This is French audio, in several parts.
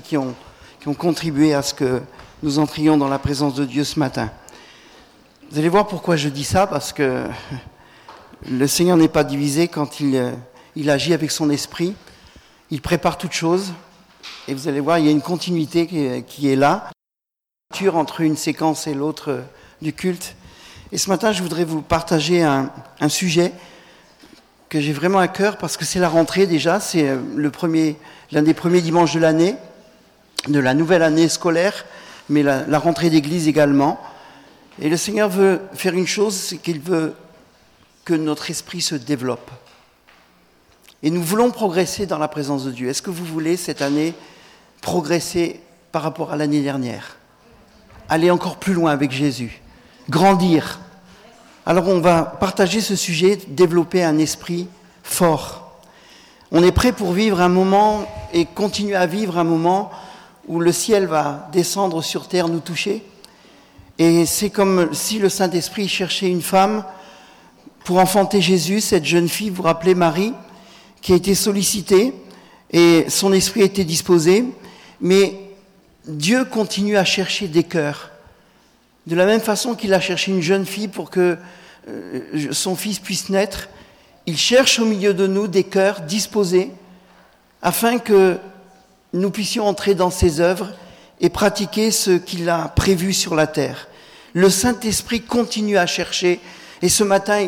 qui ont, contribué à ce que nous entrions dans la présence de Dieu ce matin. Vous allez voir pourquoi je dis ça, parce que le Seigneur n'est pas divisé quand il, il agit avec son esprit. Il prépare toutes choses. Et vous allez voir, il y a une continuité qui, qui est là, entre une séquence et l'autre du culte. Et ce matin, je voudrais vous partager un, un sujet que j'ai vraiment à cœur parce que c'est la rentrée déjà, c'est l'un des premiers dimanches de l'année, de la nouvelle année scolaire, mais la, rentrée d'église également. Et le Seigneur veut faire une chose, c'est qu'il veut que notre esprit se développe. Et nous voulons progresser dans la présence de Dieu. Est-ce que vous voulez cette année progresser par rapport à l'année dernière? Aller encore plus loin avec Jésus, grandir. Alors on va partager ce sujet, développer un esprit fort. On est prêt pour vivre un moment et continuer à vivre un moment où le ciel va descendre sur terre, nous toucher. Et c'est comme si le Saint-Esprit cherchait une femme pour enfanter Jésus, cette jeune fille, vous rappelez Marie, qui a été sollicitée et son esprit été disposé, mais Dieu continue à chercher des cœurs. De la même façon qu'il a cherché une jeune fille pour que euh, son fils puisse naître, il cherche au milieu de nous des cœurs disposés afin que nous puissions entrer dans ses œuvres et pratiquer ce qu'il a prévu sur la terre. Le Saint-Esprit continue à chercher et ce matin,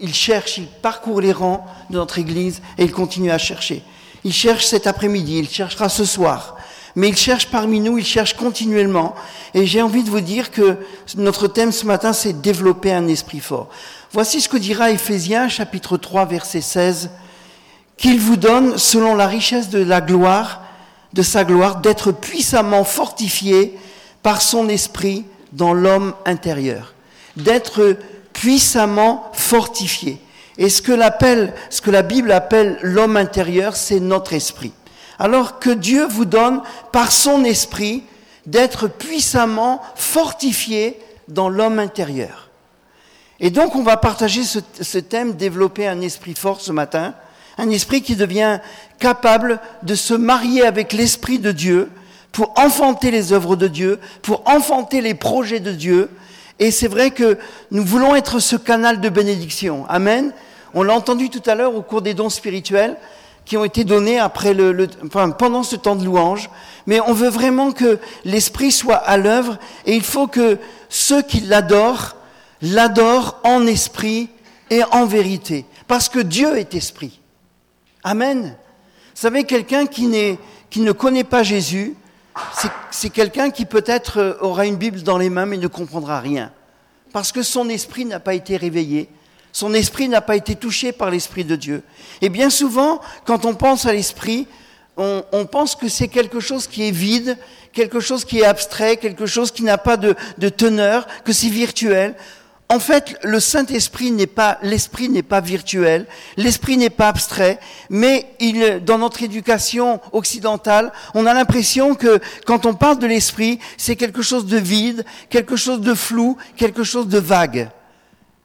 il, cherche, il parcourt les rangs de notre Église et il continue à chercher. Il cherche cet après-midi, il cherchera ce soir, mais il cherche parmi nous, il cherche continuellement. Et j'ai envie de vous dire que notre thème ce matin, c'est développer un esprit fort. Voici ce que dira Éphésiens chapitre 3 verset 16, qu'il vous donne, selon la richesse de la gloire, de sa gloire, d'être puissamment fortifié par son esprit dans l'homme intérieur. D'être puissamment fortifié. Et ce que, ce que la Bible appelle l'homme intérieur, c'est notre esprit. Alors que Dieu vous donne, par son esprit, d'être puissamment fortifié dans l'homme intérieur. Et donc on va partager ce, ce, thème, développer un esprit fort ce matin, un esprit qui devient capable de se marier avec l'esprit de Dieu pour enfanter les œuvres de Dieu, pour enfanter les projets de Dieu, et c'est vrai que nous voulons être ce canal de bénédiction. Amen. On l'a entendu tout à l'heure au cours des dons spirituels qui ont été donnés après le, le enfin, pendant ce temps de louange. Mais on veut vraiment que l'Esprit soit à l'œuvre et il faut que ceux qui l'adorent l'adorent en esprit et en vérité. Parce que Dieu est esprit. Amen. Vous savez, quelqu'un qui, qui ne connaît pas Jésus, c'est quelqu'un qui peut-être euh, aura une Bible dans les mains mais ne comprendra rien. Parce que son esprit n'a pas été réveillé, son esprit n'a pas été touché par l'Esprit de Dieu. Et bien souvent, quand on pense à l'Esprit, on, on, pense que c'est quelque chose qui est vide, quelque chose qui est abstrait, quelque chose qui n'a pas de, de teneur, que c'est virtuel. En fait, le Saint-Esprit n'est pas, l'Esprit n'est pas virtuel, l'Esprit n'est pas abstrait, mais dans notre éducation occidentale, on a l'impression que quand on parle de l'Esprit, c'est quelque chose de vide, quelque chose de flou, quelque chose de vague.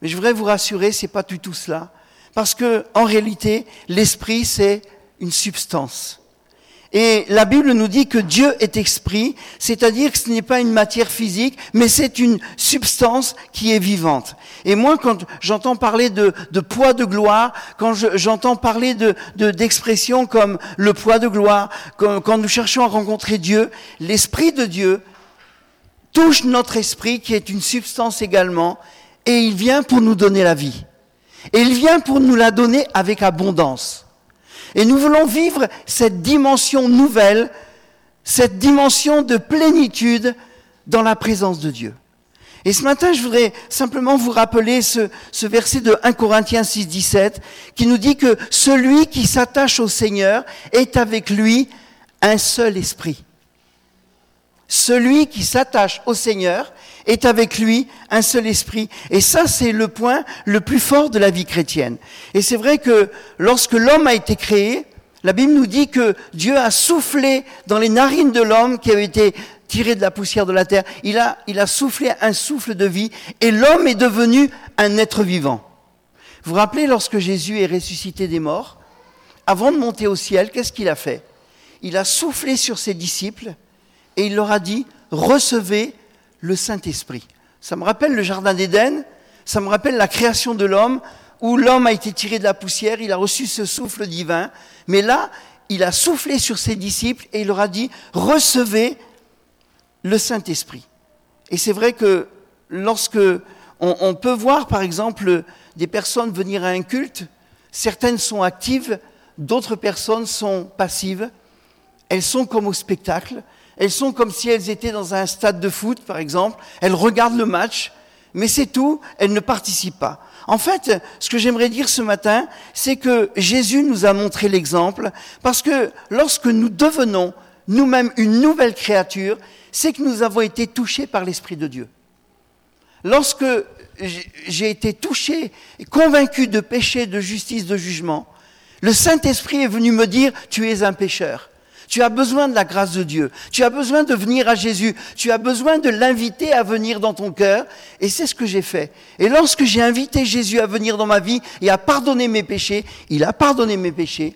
Mais je voudrais vous rassurer, c'est pas du tout cela. Parce que, en réalité, l'Esprit, c'est une substance. Et la Bible nous dit que Dieu est esprit, c'est-à-dire que ce n'est pas une matière physique, mais c'est une substance qui est vivante. Et moi, quand j'entends parler de, poids de gloire, quand j'entends parler d'expressions de, comme le poids de gloire, quand, quand nous cherchons à rencontrer Dieu, l'Esprit de Dieu touche notre esprit, qui est une substance également, et il vient pour nous donner la vie. Et il vient pour nous la donner avec abondance. Et nous voulons vivre cette dimension nouvelle, cette dimension de plénitude dans la présence de Dieu. Et ce matin, je voudrais simplement vous rappeler ce, verset de 1 Corinthiens 6, 17, qui nous dit que celui qui s'attache au Seigneur est avec lui un seul esprit. Celui qui s'attache au Seigneur est avec lui un seul esprit. Et ça, c'est le point le plus fort de la vie chrétienne. Et c'est vrai que lorsque l'homme a été créé, la Bible nous dit que Dieu a soufflé dans les narines de l'homme qui avait été tiré de la poussière de la terre. Il a, il a soufflé un souffle de vie et l'homme est devenu un être vivant. Vous vous rappelez lorsque Jésus est ressuscité des morts, avant de monter au ciel, qu'est-ce qu'il a fait? Il a soufflé sur ses disciples et il leur a dit, recevez le Saint-Esprit. Ça me rappelle le Jardin d'Éden, ça me rappelle la création de l'homme, où l'homme a été tiré de la poussière, il a reçu ce souffle divin, mais là, il a soufflé sur ses disciples et il leur a dit, recevez le Saint-Esprit. Et c'est vrai que lorsque on, peut voir, par exemple, des personnes venir à un culte, certaines sont actives, d'autres personnes sont passives, elles sont comme au spectacle, elles sont comme si elles étaient dans un stade de foot, par exemple, elles regardent le match, mais c'est tout, elles ne participent pas. En fait, ce que j'aimerais dire ce matin, c'est que Jésus nous a montré l'exemple, parce que lorsque nous devenons nous-mêmes une nouvelle créature, c'est que nous avons été touchés par l'Esprit de Dieu. Lorsque j'ai été touché, convaincu de péché, de justice, de jugement, le Saint-Esprit est venu me dire, tu es un pécheur. Tu as besoin de la grâce de Dieu. Tu as besoin de venir à Jésus. Tu as besoin de l'inviter à venir dans ton cœur. Et c'est ce que j'ai fait. Et lorsque j'ai invité Jésus à venir dans ma vie et à pardonner mes péchés, il a pardonné mes péchés,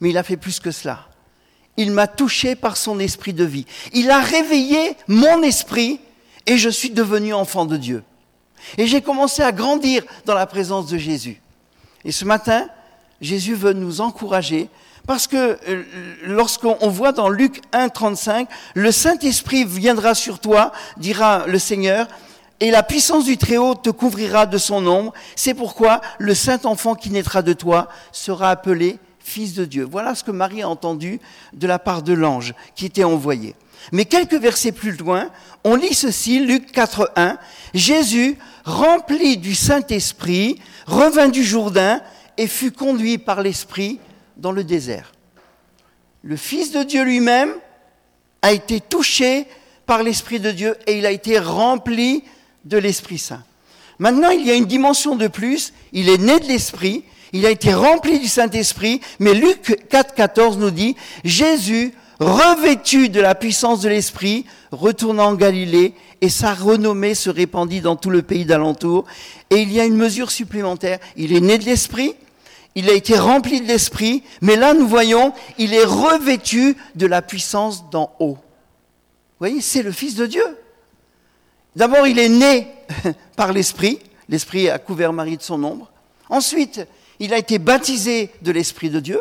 mais il a fait plus que cela. Il m'a touché par son esprit de vie. Il a réveillé mon esprit et je suis devenu enfant de Dieu. Et j'ai commencé à grandir dans la présence de Jésus. Et ce matin, Jésus veut nous encourager parce que euh, lorsqu'on voit dans Luc 1, 35, le Saint-Esprit viendra sur toi, dira le Seigneur, et la puissance du Très-Haut te couvrira de son ombre. C'est pourquoi le Saint-Enfant qui naîtra de toi sera appelé Fils de Dieu. Voilà ce que Marie a entendu de la part de l'ange qui était envoyé. Mais quelques versets plus loin, on lit ceci, Luc 4, 1. Jésus, rempli du Saint-Esprit, revint du Jourdain et fut conduit par l'Esprit dans le désert. Le Fils de Dieu lui-même a été touché par l'Esprit de Dieu et il a été rempli de l'Esprit Saint. Maintenant, il y a une dimension de plus, il est né de l'Esprit, il a été rempli du Saint-Esprit, mais Luc 4, 14 nous dit, Jésus, revêtu de la puissance de l'Esprit, retourna en Galilée, et sa renommée se répandit dans tout le pays d'alentour. Et il y a une mesure supplémentaire, il est né de l'Esprit, il a été rempli de l'Esprit, mais là nous voyons, il est revêtu de la puissance d'en haut. Vous voyez, c'est le Fils de Dieu. D'abord, il est né par l'Esprit, l'Esprit a couvert Marie de son ombre. Ensuite, il a été baptisé de l'Esprit de Dieu.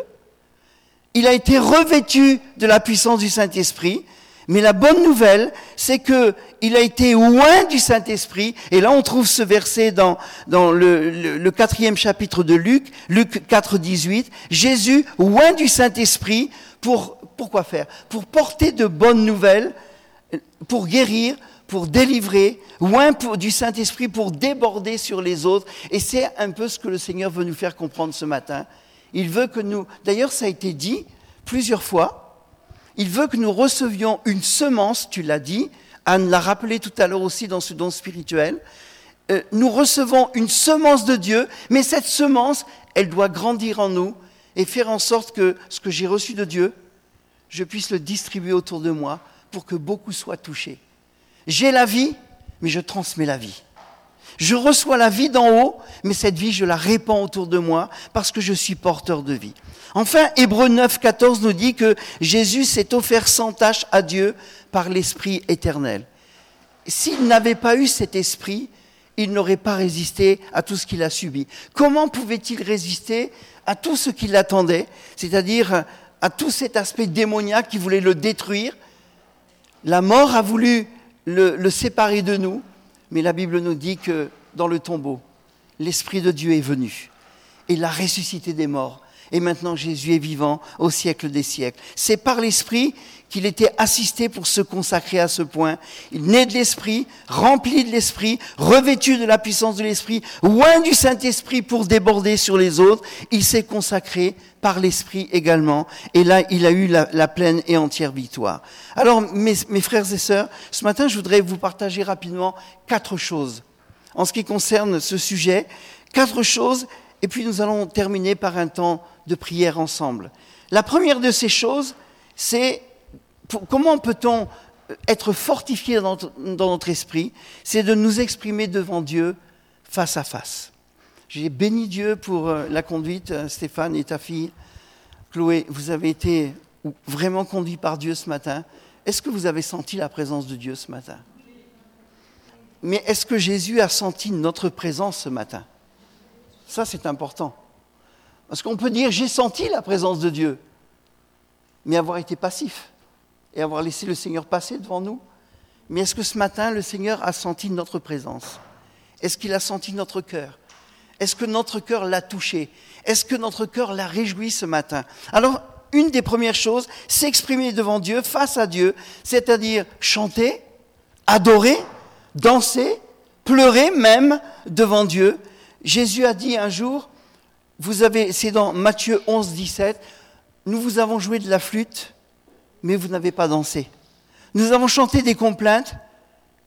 Il a été revêtu de la puissance du Saint-Esprit. Mais la bonne nouvelle, c'est que il a été loin du Saint-Esprit. Et là, on trouve ce verset dans, le, quatrième chapitre de Luc, Luc 4, 18. Jésus, loin du Saint-Esprit, pour, pourquoi faire? Pour porter de bonnes nouvelles, pour guérir, pour délivrer, loin du Saint-Esprit pour déborder sur les autres. Et c'est un peu ce que le Seigneur veut nous faire comprendre ce matin. Il veut que nous, d'ailleurs ça a été dit plusieurs fois, il veut que nous recevions une semence, tu l'as dit, Anne l'a rappelé tout à l'heure aussi dans ce don spirituel. Euh, nous recevons une semence de Dieu, mais cette semence, elle doit grandir en nous et faire en sorte que ce que j'ai reçu de Dieu, je puisse le distribuer autour de moi pour que beaucoup soient touchés. J'ai la vie, mais je transmets la vie. Je reçois la vie d'en haut, mais cette vie, je la répands autour de moi parce que je suis porteur de vie. Enfin, Hébreu 9, 14 nous dit que Jésus s'est offert sans tâche à Dieu par l'Esprit éternel. S'il n'avait pas eu cet esprit, il n'aurait pas résisté à tout ce qu'il a subi. Comment pouvait-il résister à tout ce qui l'attendait, c'est-à-dire à tout cet aspect démoniaque qui voulait le détruire? La mort a voulu le, séparer de nous, mais la Bible nous dit que dans le tombeau, l'Esprit de Dieu est venu et l'a ressuscité des morts. Et maintenant Jésus est vivant au siècle des siècles. C'est par l'Esprit qu'il était assisté pour se consacrer à ce point. Il naît de l'Esprit, rempli de l'Esprit, revêtu de la puissance de l'Esprit, loin du Saint-Esprit pour déborder sur les autres. Il s'est consacré par l'Esprit également. Et là, il a eu la, pleine et entière victoire. Alors, mes, mes frères et sœurs, ce matin, je voudrais vous partager rapidement quatre choses en ce qui concerne ce sujet. Quatre choses, et puis nous allons terminer par un temps de prière ensemble. La première de ces choses, c'est comment peut-on être fortifié dans notre, esprit C'est de nous exprimer devant Dieu face à face. J'ai béni Dieu pour euh, la conduite, euh, Stéphane et ta fille. Chloé, vous avez été vraiment conduits par Dieu ce matin, est-ce que vous avez senti la présence de Dieu ce matin? Mais est-ce que Jésus a senti notre présence ce matin? Ça, c'est important. Parce qu'on peut dire, j'ai senti la présence de Dieu, mais avoir été passif et avoir laissé le Seigneur passer devant nous. Mais est-ce que ce matin, le Seigneur a senti notre présence? Est-ce qu'il a senti notre cœur? Est-ce que notre cœur l'a touché? Est-ce que notre cœur l'a réjoui ce matin? Alors, une des premières choses, s'exprimer devant Dieu, face à Dieu, c'est-à-dire chanter, adorer, danser, pleurer même devant Dieu. Jésus a dit un jour, c'est dans Matthieu 11, 17, nous vous avons joué de la flûte, mais vous n'avez pas dansé. Nous avons chanté des complaintes,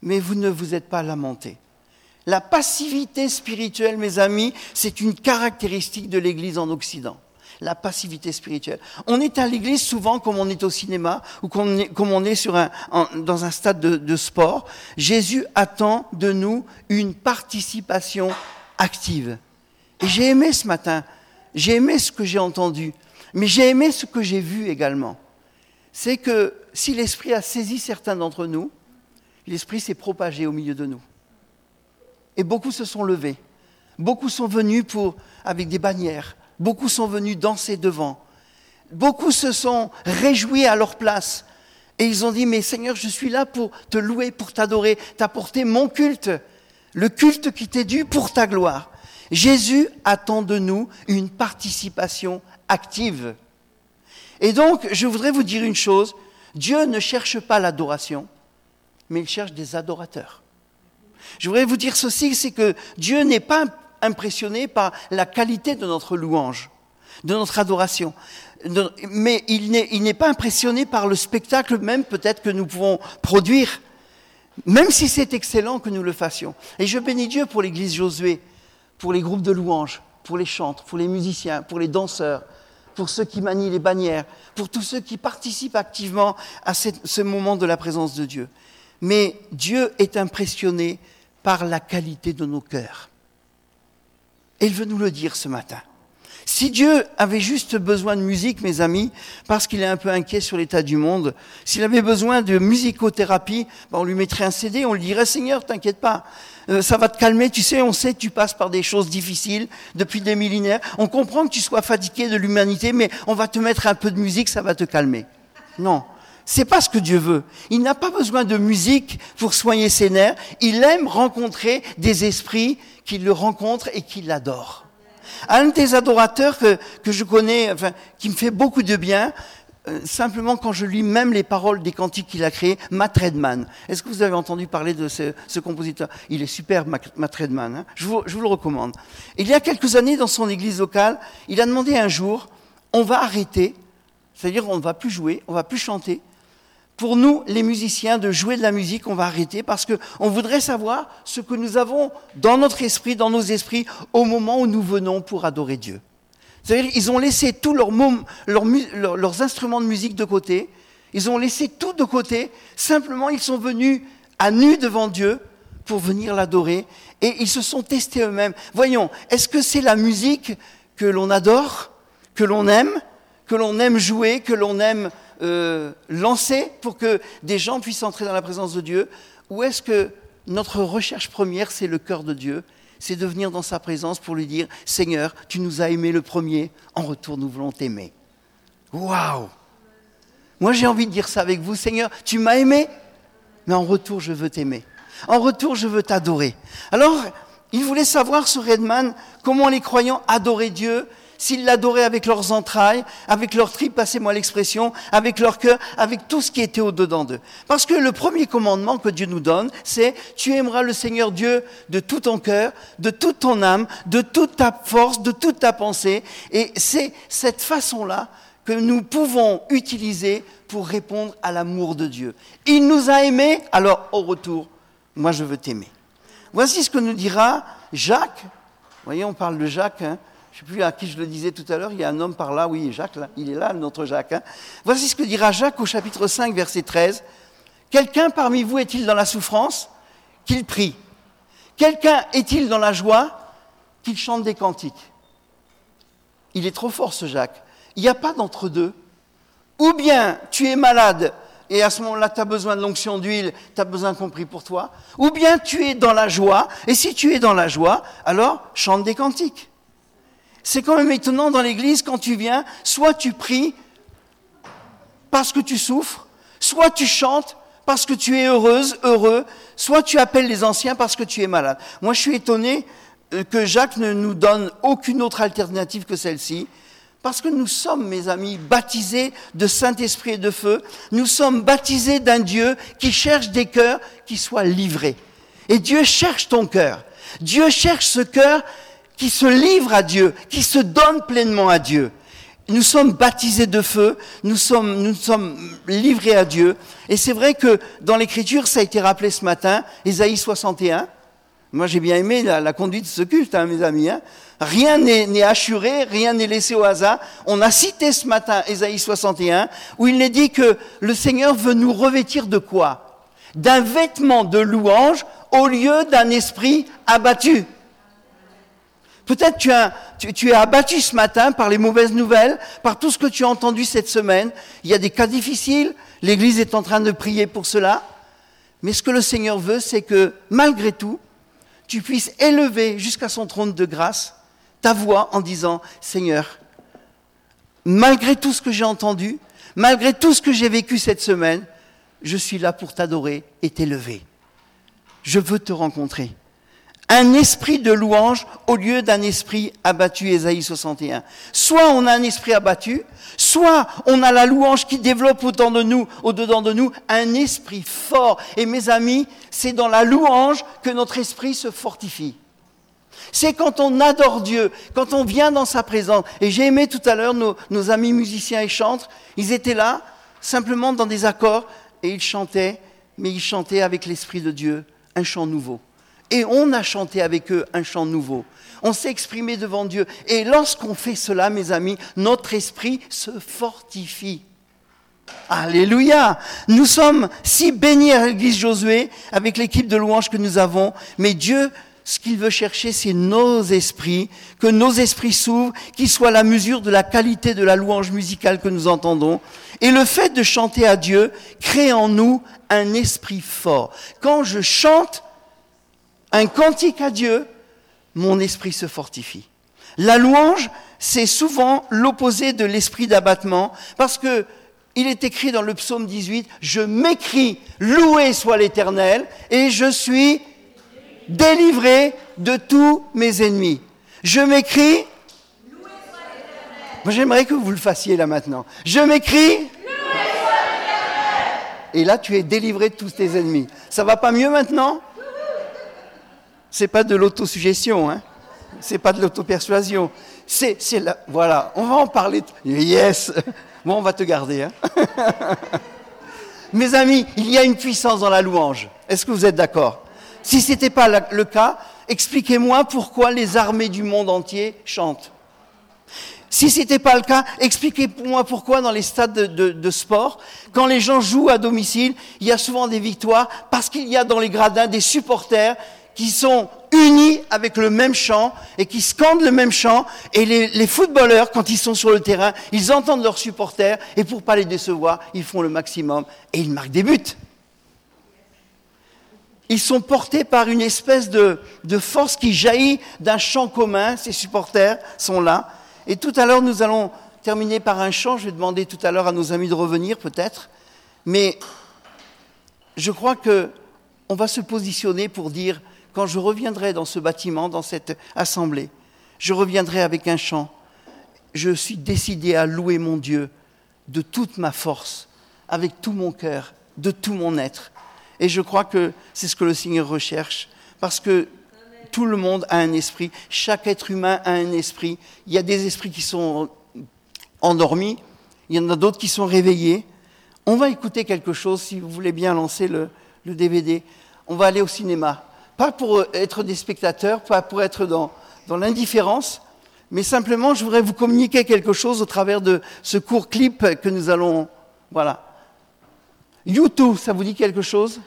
mais vous ne vous êtes pas lamenté. La passivité spirituelle, mes amis, c'est une caractéristique de l'Église en Occident. La passivité spirituelle. On est à l'Église souvent comme on est au cinéma ou comme on est, dans un stade de, de sport. Jésus attend de nous une participation active. Et j'ai aimé ce matin, j'ai aimé ce que j'ai entendu, mais j'ai aimé ce que j'ai vu également. C'est que si l'Esprit a saisi certains d'entre nous, l'Esprit s'est propagé au milieu de nous. Et beaucoup se sont levés. Beaucoup sont venus pour, avec des bannières. Beaucoup sont venus danser devant. Beaucoup se sont réjouis à leur place. Et ils ont dit, mais Seigneur, je suis là pour te louer, pour t'adorer, t'apporter mon culte, le culte qui t'est dû pour ta gloire. Jésus attend de nous une participation active. Et donc, je voudrais vous dire une chose, Dieu ne cherche pas l'adoration, mais il cherche des adorateurs. Je voudrais vous dire ceci, c'est que Dieu n'est pas impressionné par la qualité de notre louange, de notre adoration, mais il n'est pas impressionné par le spectacle même peut-être que nous pouvons produire, même si c'est excellent que nous le fassions. Et je bénis Dieu pour l'Église Josué, pour les groupes de louanges, pour les chantres, pour les musiciens, pour les danseurs, pour ceux qui manient les bannières, pour tous ceux qui participent activement à ce moment de la présence de Dieu. Mais Dieu est impressionné par la qualité de nos cœurs. Et il veut nous le dire ce matin. Si Dieu avait juste besoin de musique, mes amis, parce qu'il est un peu inquiet sur l'état du monde, s'il avait besoin de musicothérapie, ben, on lui mettrait un CD, on lui dirait Seigneur, t'inquiète pas, euh, ça va te calmer, tu sais, on sait que tu passes par des choses difficiles depuis des millénaires, on comprend que tu sois fatigué de l'humanité, mais on va te mettre un peu de musique, ça va te calmer. Non. C'est pas ce que Dieu veut. Il n'a pas besoin de musique pour soigner ses nerfs. Il aime rencontrer des esprits qui le rencontrent et qui l'adorent. Un des adorateurs que, je connais, qui me fait beaucoup de bien, euh, simplement quand je lis même les paroles des cantiques qu'il a créés, Matt Redman. Est-ce que vous avez entendu parler de ce, compositeur? Il est super, Matt Redman. Hein je, je, vous, le recommande. Il y a quelques années, dans son église locale, il a demandé un jour, on va arrêter, c'est-à-dire on ne va plus jouer, on ne va plus chanter, pour nous, les musiciens, de jouer de la musique, on va arrêter parce qu'on voudrait savoir ce que nous avons dans notre esprit, dans nos esprits, au moment où nous venons pour adorer Dieu. C'est-à-dire ils ont laissé tous leurs, leurs, instruments de musique de côté, ils ont laissé tout de côté, simplement ils sont venus à nu devant Dieu pour venir l'adorer, et ils se sont testés eux-mêmes. Voyons, est-ce que c'est la musique que l'on adore, que l'on aime, que l'on aime jouer, que l'on aime euh, lancer pour que des gens puissent entrer dans la présence de Dieu? Ou est-ce que notre recherche première, c'est le cœur de Dieu? C'est de venir dans sa présence pour lui dire Seigneur, tu nous as aimés le premier, en retour, nous voulons t'aimer. Waouh Moi, j'ai envie de dire ça avec vous Seigneur, tu m'as aimé, mais en retour, je veux t'aimer. En retour, je veux t'adorer. Alors, il voulait savoir, ce Redman, comment les croyants adoraient Dieu s'ils l'adoraient avec leurs entrailles, avec leurs tripes, passez-moi l'expression, avec leur cœur, avec tout ce qui était au-dedans d'eux. Parce que le premier commandement que Dieu nous donne, c'est tu aimeras le Seigneur Dieu de tout ton cœur, de toute ton âme, de toute ta force, de toute ta pensée. Et c'est cette façon-là que nous pouvons utiliser pour répondre à l'amour de Dieu. Il nous a aimés, alors au retour, moi je veux t'aimer. Voici ce que nous dira Jacques. Vous voyez, on parle de Jacques. Hein je ne sais plus à qui je le disais tout à l'heure, il y a un homme par là, oui, Jacques, il est là, notre Jacques. Hein. Voici ce que dira Jacques au chapitre 5, verset 13. Quelqu'un parmi vous est-il dans la souffrance Qu'il prie? Quelqu'un est-il dans la joie Qu'il chante des cantiques? Il est trop fort ce Jacques. Il n'y a pas d'entre-deux. Ou bien tu es malade et à ce moment-là, tu as besoin de l'onction d'huile, tu as besoin qu'on prie pour toi. Ou bien tu es dans la joie, et si tu es dans la joie, alors chante des cantiques. C'est quand même étonnant dans l'église, quand tu viens, soit tu pries parce que tu souffres, soit tu chantes parce que tu es heureuse, heureux, soit tu appelles les anciens parce que tu es malade. Moi, je suis étonné euh, que Jacques ne nous donne aucune autre alternative que celle-ci. Parce que nous sommes, mes amis, baptisés de Saint-Esprit et de feu. Nous sommes baptisés d'un Dieu qui cherche des cœurs qui soient livrés. Et Dieu cherche ton cœur. Dieu cherche ce cœur qui se livre à Dieu, qui se donne pleinement à Dieu. Nous sommes baptisés de feu, nous sommes, livrés à Dieu. Et c'est vrai que dans l'Écriture, ça a été rappelé ce matin, Ésaïe 61. Moi, j'ai bien aimé la, conduite de ce culte, hein, mes amis. Hein. Rien n'est assuré, rien n'est laissé au hasard. On a cité ce matin Ésaïe 61, où il est dit que le Seigneur veut nous revêtir de quoi? D'un vêtement de louange au lieu d'un esprit abattu. Peut-être tu, tu, tu, es abattu ce matin par les mauvaises nouvelles, par tout ce que tu as entendu cette semaine. Il y a des cas difficiles, l'Église est en train de prier pour cela. Mais ce que le Seigneur veut, c'est que malgré tout, tu puisses élever jusqu'à son trône de grâce ta voix en disant, Seigneur, malgré tout ce que j'ai entendu, malgré tout ce que j'ai vécu cette semaine, je suis là pour t'adorer et t'élever. Je veux te rencontrer un esprit de louange au lieu d'un esprit abattu, Ésaïe 61. Soit on a un esprit abattu, soit on a la louange qui développe autant de nous, au-dedans de nous, un esprit fort. Et mes amis, c'est dans la louange que notre esprit se fortifie. C'est quand on adore Dieu, quand on vient dans sa présence. Et j'ai aimé tout à l'heure nos, nos amis musiciens et chantres, ils étaient là, simplement dans des accords, et ils chantaient, mais ils chantaient avec l'Esprit de Dieu, un chant nouveau et on a chanté avec eux un chant nouveau. On s'est exprimé devant Dieu. Et lorsqu'on fait cela, mes amis, notre esprit se fortifie. Alléluia. Nous sommes si bénis à l'église Josué avec l'équipe de louanges que nous avons, mais Dieu, ce qu'il veut chercher, c'est nos esprits, que nos esprits s'ouvrent, qu'ils soient la mesure de la qualité de la louange musicale que nous entendons. Et le fait de chanter à Dieu crée en nous un esprit fort. Quand je chante, un cantique à Dieu, mon esprit se fortifie. La louange, c'est souvent l'opposé de l'esprit d'abattement, parce que il est écrit dans le psaume 18, je m'écris, loué soit l'Éternel, et je suis délivré de tous mes ennemis. Je m'écris, j'aimerais que vous le fassiez là maintenant. Je m'écris, et là tu es délivré de tous tes ennemis. Ça va pas mieux maintenant? C'est pas de l'autosuggestion, hein. C'est pas de l'autopersuasion. C'est, c'est la, voilà, on va en parler. Yes. Bon, on va te garder. Hein. Mes amis, il y a une puissance dans la louange. Est-ce que vous êtes d'accord? Si ce n'était pas le cas, expliquez-moi pourquoi les armées du monde entier chantent. Si ce n'était pas le cas, expliquez-moi pourquoi dans les stades de, sport, quand les gens jouent à domicile, il y a souvent des victoires, parce qu'il y a dans les gradins des supporters qui sont unis avec le même chant et qui scandent le même chant. Et les, footballeurs, quand ils sont sur le terrain, ils entendent leurs supporters et pour pas les décevoir, ils font le maximum et ils marquent des buts. Ils sont portés par une espèce de, de force qui jaillit d'un chant commun. Ces supporters sont là. Et tout à l'heure, nous allons terminer par un chant. Je vais demander tout à l'heure à nos amis de revenir, peut-être. Mais je crois que on va se positionner pour dire quand je reviendrai dans ce bâtiment, dans cette assemblée, je reviendrai avec un chant. Je suis décidé à louer mon Dieu de toute ma force, avec tout mon cœur, de tout mon être. Et je crois que c'est ce que le Seigneur recherche, parce que tout le monde a un esprit, chaque être humain a un esprit. Il y a des esprits qui sont endormis, il y en a d'autres qui sont réveillés. On va écouter quelque chose, si vous voulez bien lancer le, DVD. On va aller au cinéma pas pour être des spectateurs, pas pour être dans, l'indifférence, mais simplement je voudrais vous communiquer quelque chose au travers de ce court clip que nous allons... Voilà. YouTube, ça vous dit quelque chose?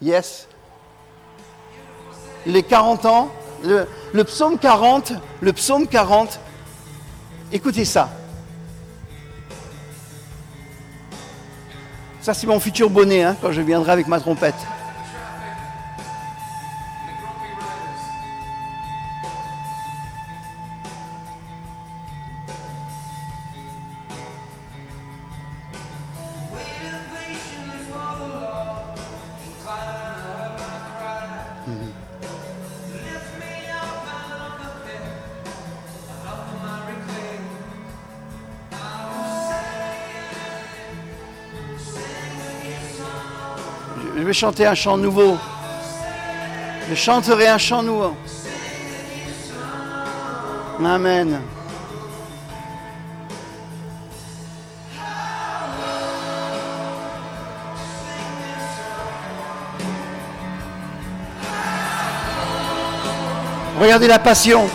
Yes. Les 40 ans, le, le psaume 40, le psaume 40, écoutez ça. Ça, c'est mon futur bonnet hein, quand je viendrai avec ma trompette. Chanter un chant nouveau. Je chanterai un chant nouveau. Amen. Regardez la passion.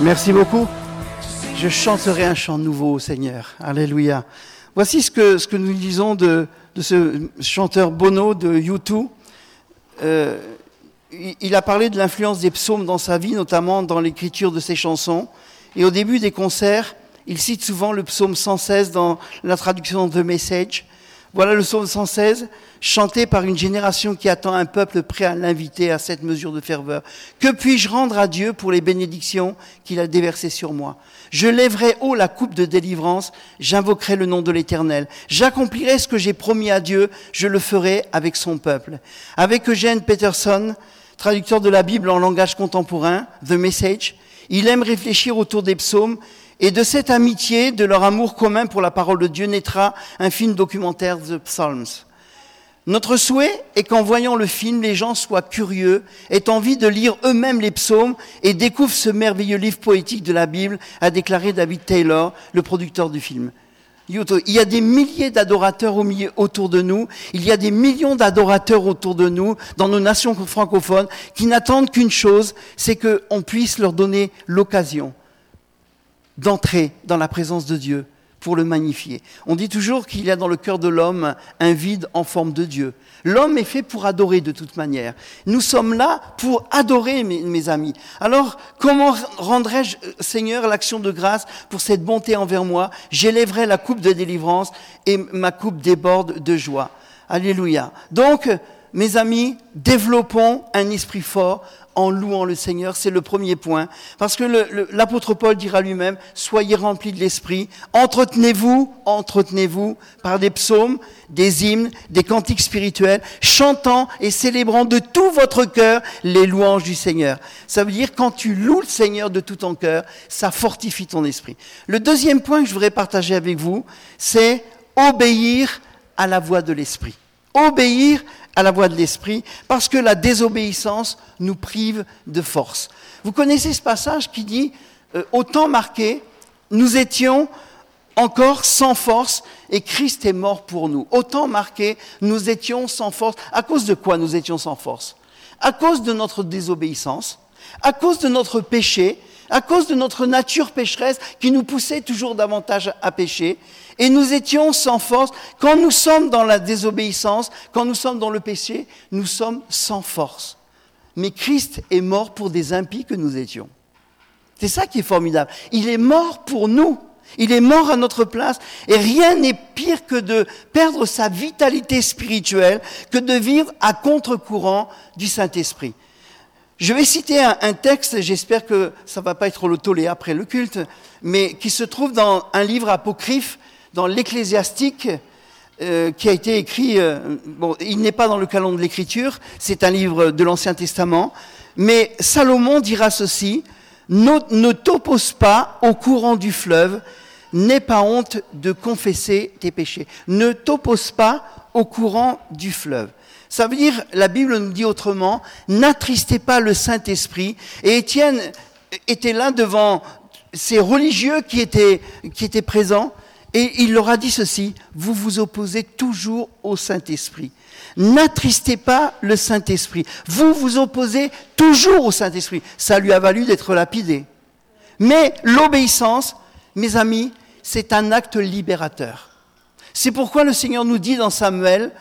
Merci beaucoup. Je chanterai un chant nouveau au Seigneur. Alléluia. Voici ce que, ce que nous disons de, de ce chanteur Bono de U2. Euh, il a parlé de l'influence des psaumes dans sa vie, notamment dans l'écriture de ses chansons. Et au début des concerts, il cite souvent le psaume 116 dans la traduction de Message. Voilà le psaume 116, chanté par une génération qui attend un peuple prêt à l'inviter à cette mesure de ferveur. Que puis-je rendre à Dieu pour les bénédictions qu'il a déversées sur moi? Je lèverai haut la coupe de délivrance, j'invoquerai le nom de l'Éternel. J'accomplirai ce que j'ai promis à Dieu, je le ferai avec son peuple. Avec Eugène Peterson, traducteur de la Bible en langage contemporain, The Message, il aime réfléchir autour des psaumes et de cette amitié, de leur amour commun pour la parole de Dieu, naîtra un film documentaire The Psalms. Notre souhait est qu'en voyant le film, les gens soient curieux, aient envie de lire eux-mêmes les psaumes et découvrent ce merveilleux livre poétique de la Bible, a déclaré David Taylor, le producteur du film. Il y a des milliers d'adorateurs autour de nous, il y a des millions d'adorateurs autour de nous, dans nos nations francophones, qui n'attendent qu'une chose, c'est qu'on puisse leur donner l'occasion d'entrer dans la présence de Dieu pour le magnifier. On dit toujours qu'il y a dans le cœur de l'homme un vide en forme de Dieu. L'homme est fait pour adorer de toute manière. Nous sommes là pour adorer, mes, amis. Alors, comment rendrai-je, euh, Seigneur, l'action de grâce pour cette bonté envers moi? J'élèverai la coupe de délivrance et ma coupe déborde de joie. Alléluia. Donc, mes amis, développons un esprit fort en louant le Seigneur, c'est le premier point. Parce que l'apôtre Paul dira lui-même, soyez remplis de l'esprit, entretenez-vous, entretenez-vous par des psaumes, des hymnes, des cantiques spirituels, chantant et célébrant de tout votre cœur les louanges du Seigneur. Ça veut dire quand tu loues le Seigneur de tout ton cœur, ça fortifie ton esprit. Le deuxième point que je voudrais partager avec vous, c'est obéir à la voix de l'esprit. Obéir à la voix de l'esprit, parce que la désobéissance nous prive de force. Vous connaissez ce passage qui dit, euh, au temps marqué, nous étions encore sans force et Christ est mort pour nous. Au temps marqué, nous étions sans force. À cause de quoi nous étions sans force? À cause de notre désobéissance, à cause de notre péché, à cause de notre nature pécheresse qui nous poussait toujours davantage à pécher. Et nous étions sans force. Quand nous sommes dans la désobéissance, quand nous sommes dans le péché, nous sommes sans force. Mais Christ est mort pour des impies que nous étions. C'est ça qui est formidable. Il est mort pour nous. Il est mort à notre place. Et rien n'est pire que de perdre sa vitalité spirituelle, que de vivre à contre-courant du Saint-Esprit. Je vais citer un, texte, j'espère que ça va pas être le tollé après le culte, mais qui se trouve dans un livre apocryphe, dans l'Ecclésiastique, euh, qui a été écrit, euh, bon, il n'est pas dans le canon de l'écriture, c'est un livre de l'Ancien Testament, mais Salomon dira ceci, ne, ne t'oppose pas au courant du fleuve, n'aie pas honte de confesser tes péchés. Ne t'oppose pas au courant du fleuve. Ça veut dire, la Bible nous dit autrement, n'attristez pas le Saint-Esprit. Et Étienne était là devant ces religieux qui étaient, présents, et il leur a dit ceci, vous vous opposez toujours au Saint-Esprit. N'attristez pas le Saint-Esprit. Vous vous opposez toujours au Saint-Esprit. Ça lui a valu d'être lapidé. Mais l'obéissance, mes amis, c'est un acte libérateur. C'est pourquoi le Seigneur nous dit dans Samuel,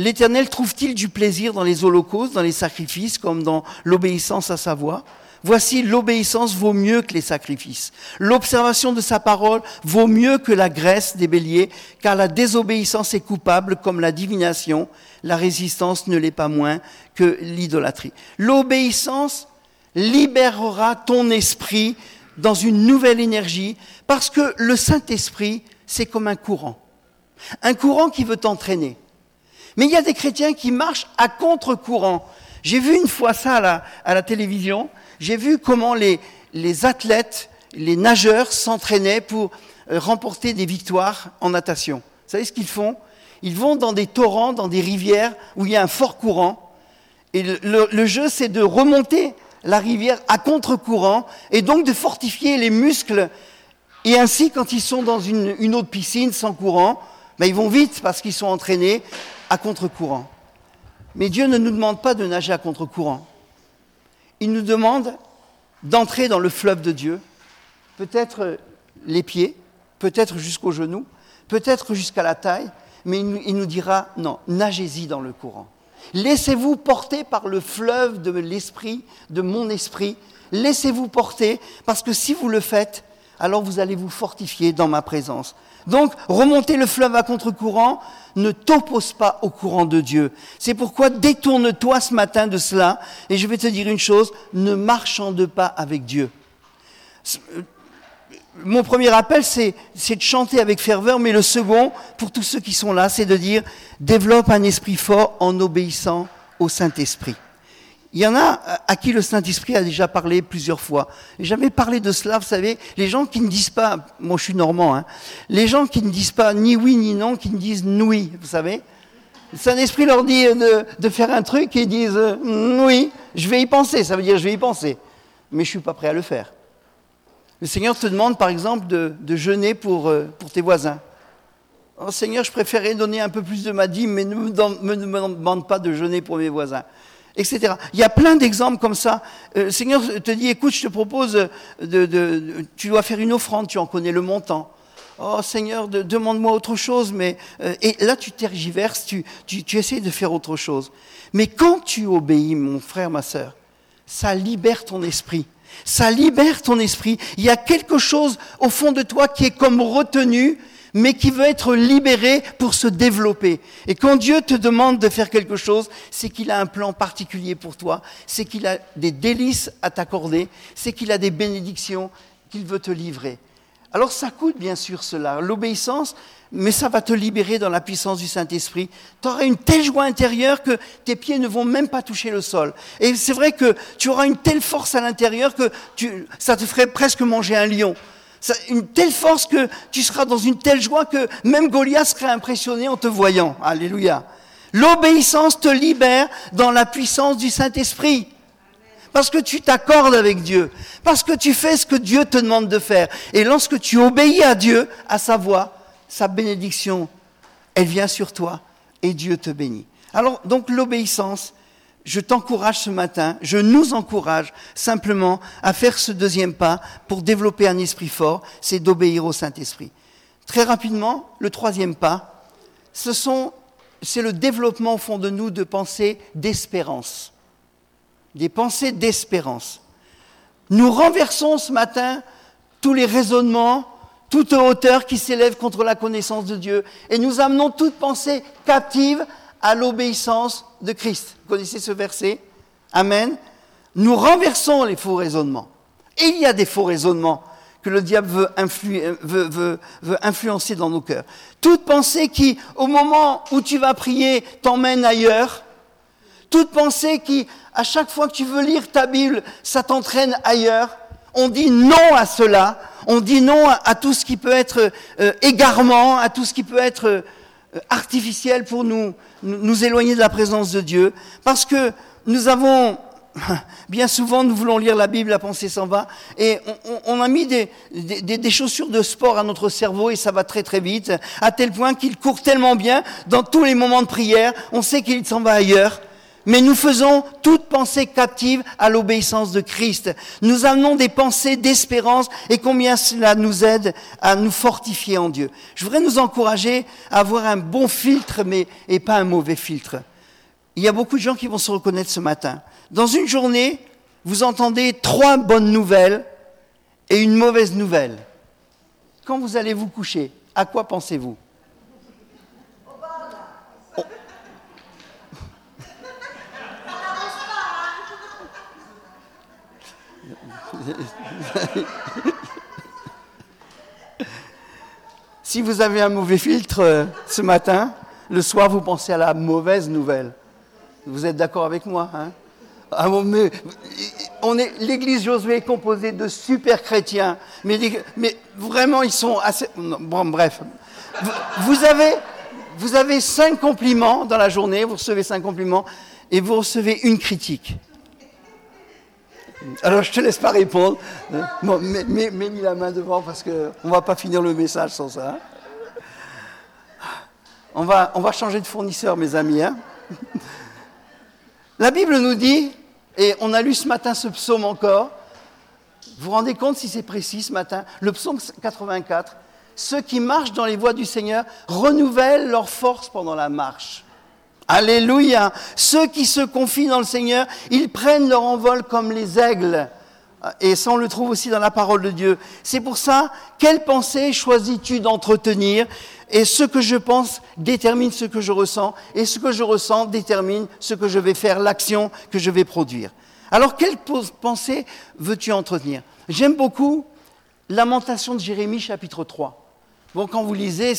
l'Éternel trouve-t-il du plaisir dans les holocaustes, dans les sacrifices, comme dans l'obéissance à sa voix? Voici, l'obéissance vaut mieux que les sacrifices. L'observation de sa parole vaut mieux que la graisse des béliers, car la désobéissance est coupable comme la divination. La résistance ne l'est pas moins que l'idolâtrie. L'obéissance libérera ton esprit dans une nouvelle énergie, parce que le Saint-Esprit, c'est comme un courant. Un courant qui veut t'entraîner. Mais il y a des chrétiens qui marchent à contre-courant. J'ai vu une fois ça à la, télévision j'ai vu comment les, athlètes, les nageurs s'entraînaient pour euh, remporter des victoires en natation. Vous savez ce qu'ils font? Ils vont dans des torrents, dans des rivières où il y a un fort courant. Et le jeu, c'est de remonter la rivière à contre-courant et donc de fortifier les muscles. Et ainsi, quand ils sont dans une, une autre piscine sans courant, ben, ils vont vite parce qu'ils sont entraînés à contre-courant. Mais Dieu ne nous demande pas de nager à contre-courant il nous demande d'entrer dans le fleuve de Dieu, peut-être les pieds, peut-être jusqu'aux genoux, peut-être jusqu'à la taille, mais il nous dira non, nagez-y dans le courant. Laissez-vous porter par le fleuve de l'esprit, de mon esprit. Laissez-vous porter, parce que si vous le faites, alors vous allez vous fortifier dans ma présence. Donc, remonter le fleuve à contre-courant ne t'oppose pas au courant de Dieu. C'est pourquoi détourne-toi ce matin de cela, et je vais te dire une chose, ne marchande pas avec Dieu. Mon premier appel, c'est de chanter avec ferveur, mais le second, pour tous ceux qui sont là, c'est de dire, développe un esprit fort en obéissant au Saint-Esprit. Il y en a à qui le Saint-Esprit a déjà parlé plusieurs fois. J'avais parlé de cela, vous savez, les gens qui ne disent pas, moi je suis normand, hein, les gens qui ne disent pas ni oui ni non, qui ne disent oui, vous savez. Le Saint-Esprit leur dit de, de, faire un truc et ils disent oui, je vais y penser, ça veut dire je vais y penser, mais je ne suis pas prêt à le faire. Le Seigneur te demande par exemple de, jeûner pour, euh, tes voisins. Oh Seigneur, je préférerais donner un peu plus de ma dîme, mais ne me demande pas de jeûner pour mes voisins etc. Il y a plein d'exemples comme ça. Euh, Seigneur te dit, écoute, je te propose, de, tu dois faire une offrande, tu en connais le montant. Oh Seigneur, de, demande-moi autre chose, mais euh, et là tu tergiverses, tu, tu, tu essaies de faire autre chose. Mais quand tu obéis, mon frère, ma sœur, ça libère ton esprit. Ça libère ton esprit. Il y a quelque chose au fond de toi qui est comme retenu mais qui veut être libéré pour se développer. Et quand Dieu te demande de faire quelque chose, c'est qu'il a un plan particulier pour toi, c'est qu'il a des délices à t'accorder, c'est qu'il a des bénédictions qu'il veut te livrer. Alors ça coûte bien sûr cela, l'obéissance, mais ça va te libérer dans la puissance du Saint-Esprit. Tu auras une telle joie intérieure que tes pieds ne vont même pas toucher le sol. Et c'est vrai que tu auras une telle force à l'intérieur que ça te ferait presque manger un lion une telle force que tu seras dans une telle joie que même Goliath serait impressionné en te voyant. Alléluia. L'obéissance te libère dans la puissance du Saint-Esprit. Parce que tu t'accordes avec Dieu. Parce que tu fais ce que Dieu te demande de faire. Et lorsque tu obéis à Dieu, à sa voix, sa bénédiction, elle vient sur toi et Dieu te bénit. Alors, donc l'obéissance, je t'encourage ce matin, je nous encourage simplement à faire ce deuxième pas pour développer un esprit fort, c'est d'obéir au Saint-Esprit. Très rapidement, le troisième pas, c'est le développement au fond de nous de pensées d'espérance. Des pensées d'espérance. Nous renversons ce matin tous les raisonnements, toute hauteur qui s'élève contre la connaissance de Dieu, et nous amenons toute pensée captive à l'obéissance de Christ. Vous connaissez ce verset Amen. Nous renversons les faux raisonnements. Et il y a des faux raisonnements que le diable veut, influ- veut- veut- veut influencer dans nos cœurs. Toute pensée qui, au moment où tu vas prier, t'emmène ailleurs. Toute pensée qui, à chaque fois que tu veux lire ta Bible, ça t'entraîne ailleurs. On dit non à cela. On dit non à, à tout ce qui peut être euh, égarement, à tout ce qui peut être euh, artificiel pour nous, nous éloigner de la présence de Dieu. Parce que nous avons, bien souvent, nous voulons lire la Bible, la pensée s'en va, et on, a mis des- des chaussures de sport à notre cerveau et ça va très très vite, à tel point qu'il court tellement bien dans tous les moments de prière, on sait qu'il s'en va ailleurs. Mais nous faisons toute pensée captive à l'obéissance de Christ. Nous amenons des pensées d'espérance et combien cela nous aide à nous fortifier en Dieu. Je voudrais nous encourager à avoir un bon filtre, et pas un mauvais filtre. Il y a beaucoup de gens qui vont se reconnaître ce matin. Dans une journée, vous entendez trois bonnes nouvelles et une mauvaise nouvelle. Quand vous allez vous coucher, à quoi pensez-vous? Si vous avez un mauvais filtre euh, ce matin, le soir, vous pensez à la mauvaise nouvelle. Vous êtes d'accord avec moi hein? Ah L'église Josué est composée de super chrétiens, mais, vraiment, ils sont assez... bref. Vous avez cinq compliments dans la journée, vous recevez cinq compliments, et vous recevez une critique. Alors, je te laisse pas répondre. Mets, la main devant parce qu'on ne va pas finir le message sans ça. hein. On va, on va changer de fournisseur, mes amis. hein. La Bible nous dit, et on a lu ce matin ce psaume encore, vous vous rendez compte si c'est précis ce matin Le psaume 84, ceux qui marchent dans les voies du Seigneur renouvellent leur force pendant la marche. Alléluia. Ceux qui se confient dans le Seigneur, ils prennent leur envol comme les aigles. Et ça, on le trouve aussi dans la parole de Dieu. C'est pour ça, quelle pensée choisis-tu d'entretenir? Et ce que je pense détermine ce que je ressens. Et ce que je ressens détermine ce que je vais faire, l'action que je vais produire. Alors, quelle pensée veux-tu entretenir? J'aime beaucoup Lamentation de Jérémie, chapitre 3. Bon, quand vous lisez,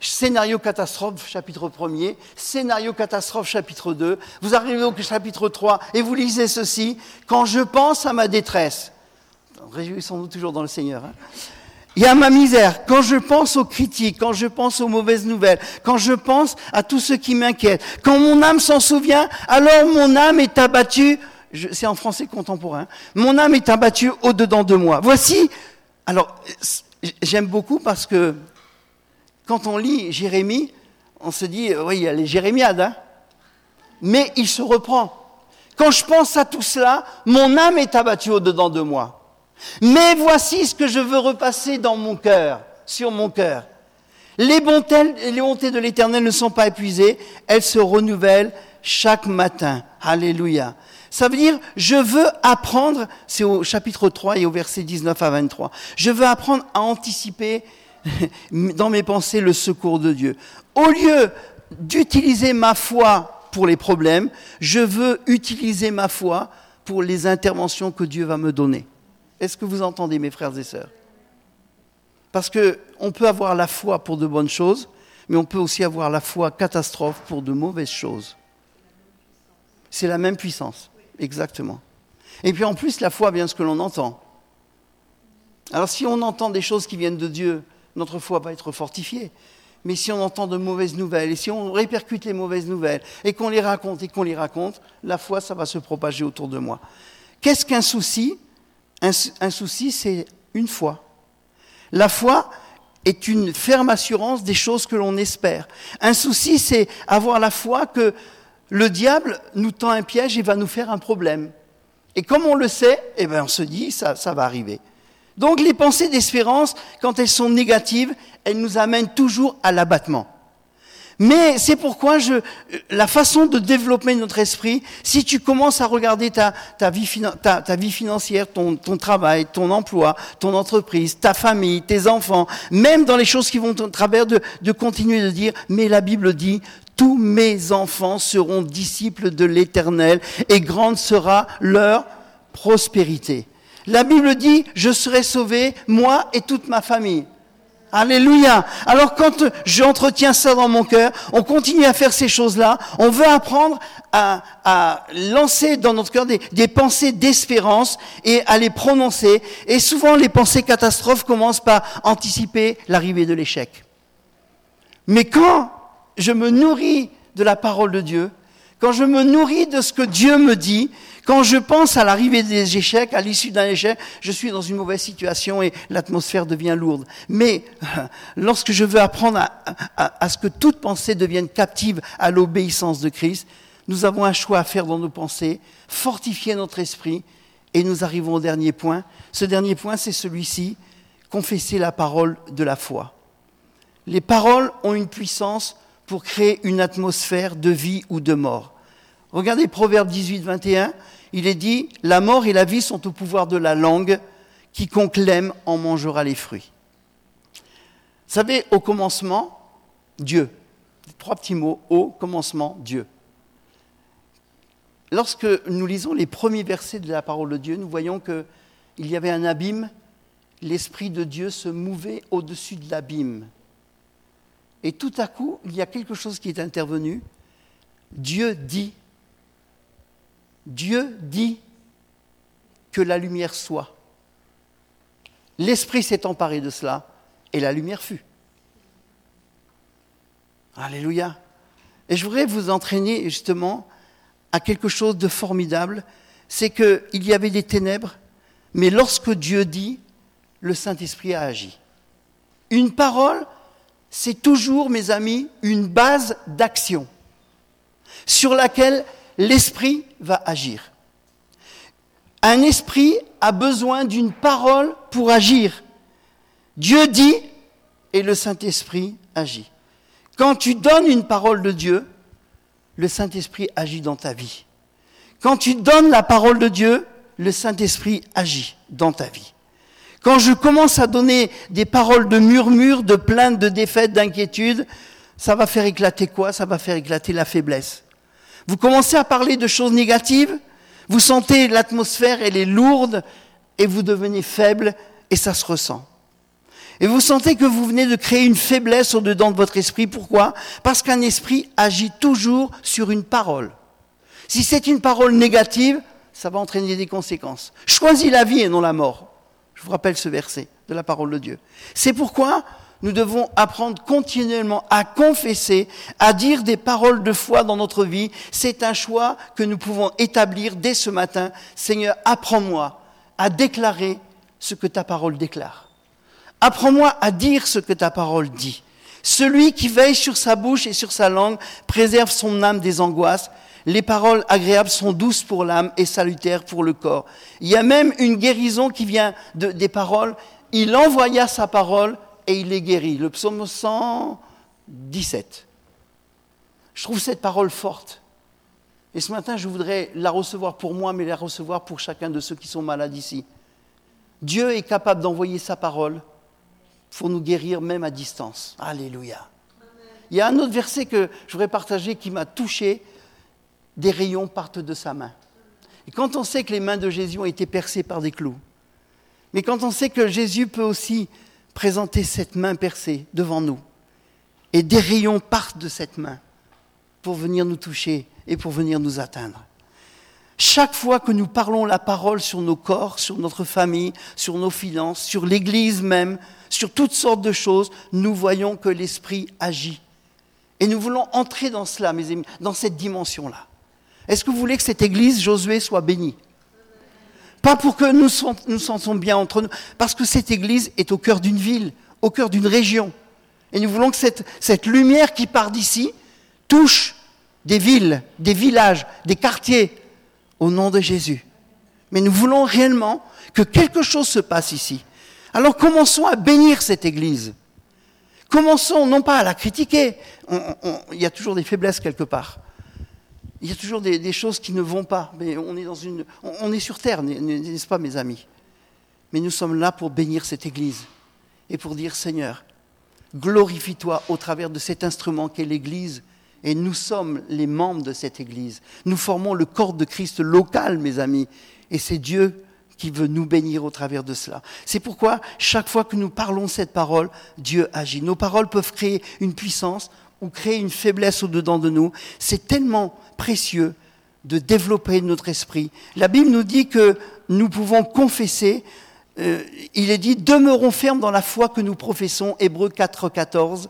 scénario catastrophe, chapitre 1er, scénario catastrophe, chapitre 2, vous arrivez au chapitre 3 et vous lisez ceci, quand je pense à ma détresse, réjouissons-nous toujours dans le Seigneur, hein. il y a ma misère, quand je pense aux critiques, quand je pense aux mauvaises nouvelles, quand je pense à tout ce qui m'inquiète, quand mon âme s'en souvient, alors mon âme est abattue, c'est en français contemporain, mon âme est abattue au-dedans de moi. Voici, alors, j'aime beaucoup parce que quand on lit Jérémie, on se dit, euh, oui, il y a les Jérémiades, hein, mais il se reprend. Quand je pense à tout cela, mon âme est abattue au-dedans de moi. Mais voici ce que je veux repasser dans mon cœur, sur mon cœur. Les bontés, les bontés de l'Éternel ne sont pas épuisées, elles se renouvellent chaque matin. Alléluia. Ça veut dire, je veux apprendre, c'est au chapitre 3 et au verset 19 à 23, je veux apprendre à anticiper dans mes pensées le secours de Dieu. Au lieu d'utiliser ma foi pour les problèmes, je veux utiliser ma foi pour les interventions que Dieu va me donner. Est-ce que vous entendez, mes frères et sœurs? Parce que on peut avoir la foi pour de bonnes choses, mais on peut aussi avoir la foi catastrophe pour de mauvaises choses. C'est la même puissance, exactement. Et puis en plus, la foi vient de ce que l'on entend. Alors si on entend des choses qui viennent de Dieu, notre foi va être fortifiée. Mais si on entend de mauvaises nouvelles, et si on répercute les mauvaises nouvelles, et qu'on les raconte, et qu'on les raconte, la foi, ça va se propager autour de moi. Qu'est-ce qu'un souci? Un, souci, c'est une foi. La foi est une ferme assurance des choses que l'on espère. Un souci, c'est avoir la foi que le diable nous tend un piège et va nous faire un problème. Et comme on le sait, eh ben on se dit, ça, ça va arriver. Donc les pensées d'espérance, quand elles sont négatives, elles nous amènent toujours à l'abattement. Mais c'est pourquoi je, la façon de développer notre esprit, si tu commences à regarder ta, vie, financière, ton, travail, ton emploi, ton entreprise, ta famille, tes enfants, même dans les choses qui vont au travers, de continuer de dire, mais la Bible dit, tous mes enfants seront disciples de l'Éternel et grande sera leur prospérité. La Bible dit, je serai sauvé, moi et toute ma famille. Alléluia. Alors quand j'entretiens ça dans mon cœur, on continue à faire ces choses-là, on veut apprendre à, lancer dans notre cœur des, des pensées d'espérance et à les prononcer. Et souvent les pensées catastrophes commencent par anticiper l'arrivée de l'échec. Mais quand je me nourris de la parole de Dieu, quand je me nourris de ce que Dieu me dit, quand je pense à l'arrivée des échecs, à l'issue d'un échec, je suis dans une mauvaise situation et l'atmosphère devient lourde. Mais lorsque je veux apprendre à ce que toute pensée devienne captive à l'obéissance de Christ, nous avons un choix à faire dans nos pensées, fortifier notre esprit, et nous arrivons au dernier point. Ce dernier point, c'est celui-ci, confesser la parole de la foi. Les paroles ont une puissance pour créer une atmosphère de vie ou de mort. Regardez Proverbe 18, 21. Il est dit La mort et la vie sont au pouvoir de la langue. Quiconque l'aime en mangera les fruits. Vous savez, au commencement, Dieu. Trois petits mots. Au commencement, Dieu. Lorsque nous lisons les premiers versets de la parole de Dieu, nous voyons qu'il y avait un abîme. L'Esprit de Dieu se mouvait au-dessus de l'abîme. Et tout à coup, il y a quelque chose qui est intervenu. Dieu dit, Dieu dit que la lumière soit. L'Esprit s'est emparé de cela et la lumière fut. Alléluia. Et je voudrais vous entraîner justement à quelque chose de formidable, c'est qu'il y avait des ténèbres, mais lorsque Dieu dit, le Saint-Esprit a agi. Une parole, c'est toujours, mes amis, une base d'action sur laquelle l'esprit va agir. Un esprit a besoin d'une parole pour agir. Dieu dit et le Saint-Esprit agit. Quand tu donnes une parole de Dieu, le Saint-Esprit agit dans ta vie. Quand tu donnes la parole de Dieu, le Saint-Esprit agit dans ta vie. Quand je commence à donner des paroles de murmure, de plaintes, de défaites, d'inquiétudes, ça va faire éclater quoi? Ça va faire éclater la faiblesse. Vous commencez à parler de choses négatives, vous sentez l'atmosphère, elle est lourde, et vous devenez faible, et ça se ressent. Et vous sentez que vous venez de créer une faiblesse au-dedans de votre esprit. Pourquoi? Parce qu'un esprit agit toujours sur une parole. Si c'est une parole négative, ça va entraîner des conséquences. Choisis la vie et non la mort. Je vous rappelle ce verset de la parole de Dieu. C'est pourquoi nous devons apprendre continuellement à confesser, à dire des paroles de foi dans notre vie. C'est un choix que nous pouvons établir dès ce matin. Seigneur, apprends-moi à déclarer ce que ta parole déclare. Apprends-moi à dire ce que ta parole dit. Celui qui veille sur sa bouche et sur sa langue préserve son âme des angoisses. Les paroles agréables sont douces pour l'âme et salutaires pour le corps. Il y a même une guérison qui vient de- des paroles. Il envoya sa parole et il les guérit. Le psaume 117. Je trouve cette parole forte. Et ce matin, je voudrais la recevoir pour moi, mais la recevoir pour chacun de ceux qui sont malades ici. Dieu est capable d'envoyer sa parole pour nous guérir même à distance. Alléluia. Il y a un autre verset que je voudrais partager qui m'a touché. Des rayons partent de sa main. Et quand on sait que les mains de Jésus ont été percées par des clous, mais quand on sait que Jésus peut aussi présenter cette main percée devant nous, et des rayons partent de cette main pour venir nous toucher et pour venir nous atteindre. Chaque fois que nous parlons la parole sur nos corps, sur notre famille, sur nos finances, sur l'Église même, sur toutes sortes de choses, nous voyons que l'Esprit agit. Et nous voulons entrer dans cela, mes amis, dans cette dimension-là. Est-ce que vous voulez que cette Église, Josué, soit bénie? Pas pour que nous nous sentons bien entre nous, parce que cette Église est au cœur d'une ville, au cœur d'une région. Et nous voulons que cette, lumière qui part d'ici touche des villes, des villages, des quartiers, au nom de Jésus. Mais nous voulons réellement que quelque chose se passe ici. Alors commençons à bénir cette Église. Commençons non pas à la critiquer. Il y a toujours des faiblesses quelque part. Il y a toujours des, choses qui ne vont pas. Mais on est, on, est sur terre, n'est- n'est-ce pas, mes amis? Mais nous sommes là pour bénir cette Église et pour dire Seigneur, glorifie-toi au travers de cet instrument qu'est l'Église. Et nous sommes les membres de cette Église. Nous formons le corps de Christ local, mes amis. Et c'est Dieu qui veut nous bénir au travers de cela. C'est pourquoi chaque fois que nous parlons cette parole, Dieu agit. Nos paroles peuvent créer une puissance ou créer une faiblesse au-dedans de nous. C'est tellement précieux de développer notre esprit. La Bible nous dit que nous pouvons confesser, euh, il est dit, demeurons fermes dans la foi que nous professons, Hébreux 4, 14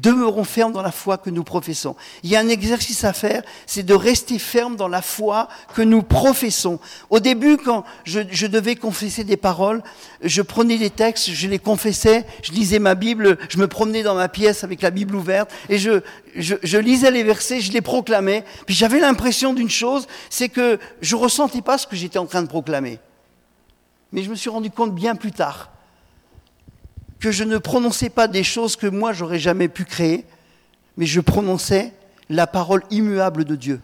demeurons fermes dans la foi que nous professons. Il y a un exercice à faire, c'est de rester ferme dans la foi que nous professons. Au début, quand je, je, devais confesser des paroles, je prenais des textes, je les confessais, je lisais ma Bible, je me promenais dans ma pièce avec la Bible ouverte, et je, je, je lisais les versets, je les proclamais. Puis j'avais l'impression d'une chose, c'est que je ressentais pas ce que j'étais en train de proclamer. Mais je me suis rendu compte bien plus tard que je ne prononçais pas des choses que moi j'aurais jamais pu créer, mais je prononçais la parole immuable de Dieu.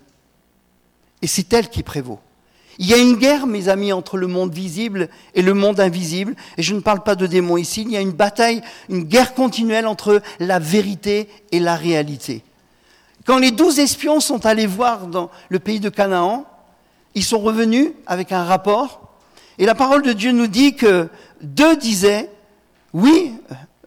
Et c'est elle qui prévaut. Il y a une guerre, mes amis, entre le monde visible et le monde invisible. Et je ne parle pas de démons ici. Il y a une bataille, une guerre continuelle entre la vérité et la réalité. Quand les douze espions sont allés voir dans le pays de Canaan, ils sont revenus avec un rapport. Et la parole de Dieu nous dit que deux disaient, oui,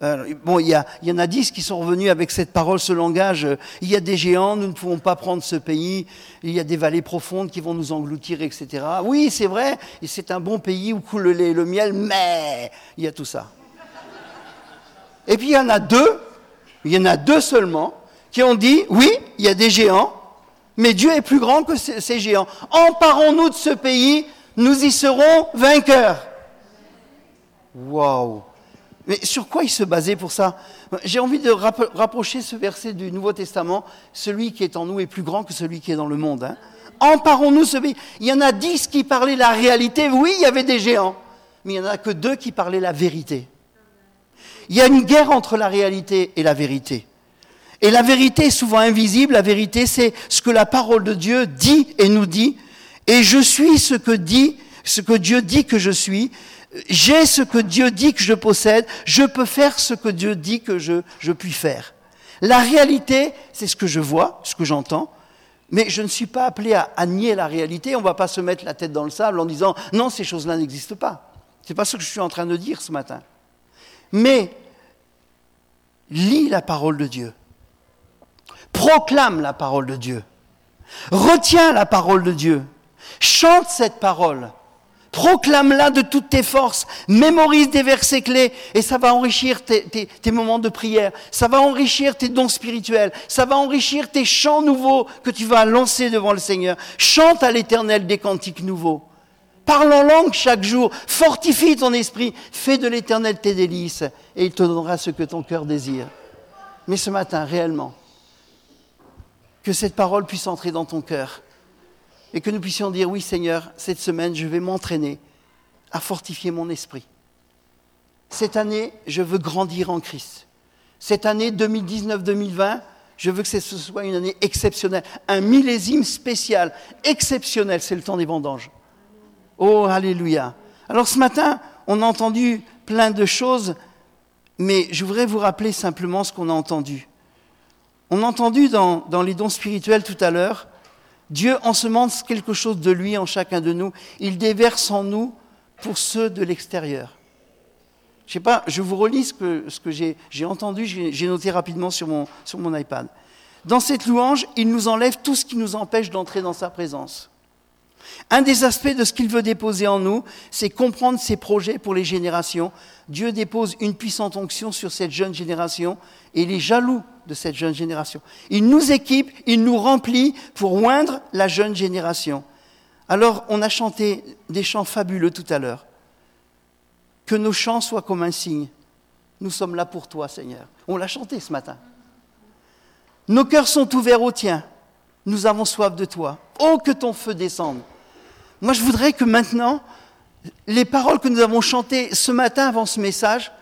euh, bon, il y, a, il y, en a dix qui sont revenus avec cette parole, ce langage. Euh, il y a des géants, nous ne pouvons pas prendre ce pays. Il y a des vallées profondes qui vont nous engloutir, etc. Oui, c'est vrai, et c'est un bon pays où coule le lait et le miel, mais il y a tout ça. Et puis il y en a deux, il y en a deux seulement, qui ont dit, oui, il y a des géants, mais Dieu est plus grand que ces géants. Emparons-nous de ce pays, nous y serons vainqueurs. Waouh mais sur quoi il se basait pour ça J'ai envie de rapprocher ce verset du Nouveau Testament. Celui qui est en nous est plus grand que celui qui est dans le monde. Hein. Emparons-nous ce pays. Il y en a dix qui parlaient la réalité. Oui, il y avait des géants. Mais il n'y en a que deux qui parlaient la vérité. Il y a une guerre entre la réalité et la vérité. Et la vérité est souvent invisible. La vérité, c'est ce que la parole de Dieu dit et nous dit. Et je suis ce que dit, ce que Dieu dit que je suis j'ai ce que Dieu dit que je possède, je peux faire ce que Dieu dit que je, je puis faire. La réalité, c'est ce que je vois, ce que j'entends, mais je ne suis pas appelé à, à nier la réalité. On ne va pas se mettre la tête dans le sable en disant non, ces choses-là n'existent pas. Ce n'est pas ce que je suis en train de dire ce matin. Mais lis la parole de Dieu. Proclame la parole de Dieu. Retiens la parole de Dieu. Chante cette parole. Proclame-la de toutes tes forces, mémorise des versets clés et ça va enrichir tes, tes, tes, moments de prière, ça va enrichir tes dons spirituels, ça va enrichir tes chants nouveaux que tu vas lancer devant le Seigneur. Chante à l'Éternel des cantiques nouveaux. Parle en langue chaque jour, fortifie ton esprit, fais de l'Éternel tes délices et il te donnera ce que ton cœur désire. Mais ce matin, réellement, que cette parole puisse entrer dans ton cœur et que nous puissions dire, oui Seigneur, cette semaine, je vais m'entraîner à fortifier mon esprit. Cette année, je veux grandir en Christ. Cette année 2019-2020, je veux que ce soit une année exceptionnelle, un millésime spécial, exceptionnel, c'est le temps des vendanges. Oh, alléluia. Alors ce matin, on a entendu plein de choses, mais je voudrais vous rappeler simplement ce qu'on a entendu. On a entendu dans, dans les dons spirituels tout à l'heure, Dieu ensemence quelque chose de lui en chacun de nous. Il déverse en nous pour ceux de l'extérieur. Je sais pas, je vous relis ce que, j'ai entendu, j'ai noté rapidement sur mon, sur mon iPad. Dans cette louange, il nous enlève tout ce qui nous empêche d'entrer dans sa présence. Un des aspects de ce qu'il veut déposer en nous, c'est comprendre ses projets pour les générations. Dieu dépose une puissante onction sur cette jeune génération et il est jaloux de cette jeune génération. Il nous équipe, il nous remplit pour oindre la jeune génération. Alors, on a chanté des chants fabuleux tout à l'heure. Que nos chants soient comme un signe. Nous sommes là pour toi, Seigneur. On l'a chanté ce matin. Nos cœurs sont ouverts au tien. Nous avons soif de toi. Oh, que ton feu descende. Moi, je voudrais que maintenant, les paroles que nous avons chantées ce matin avant ce message,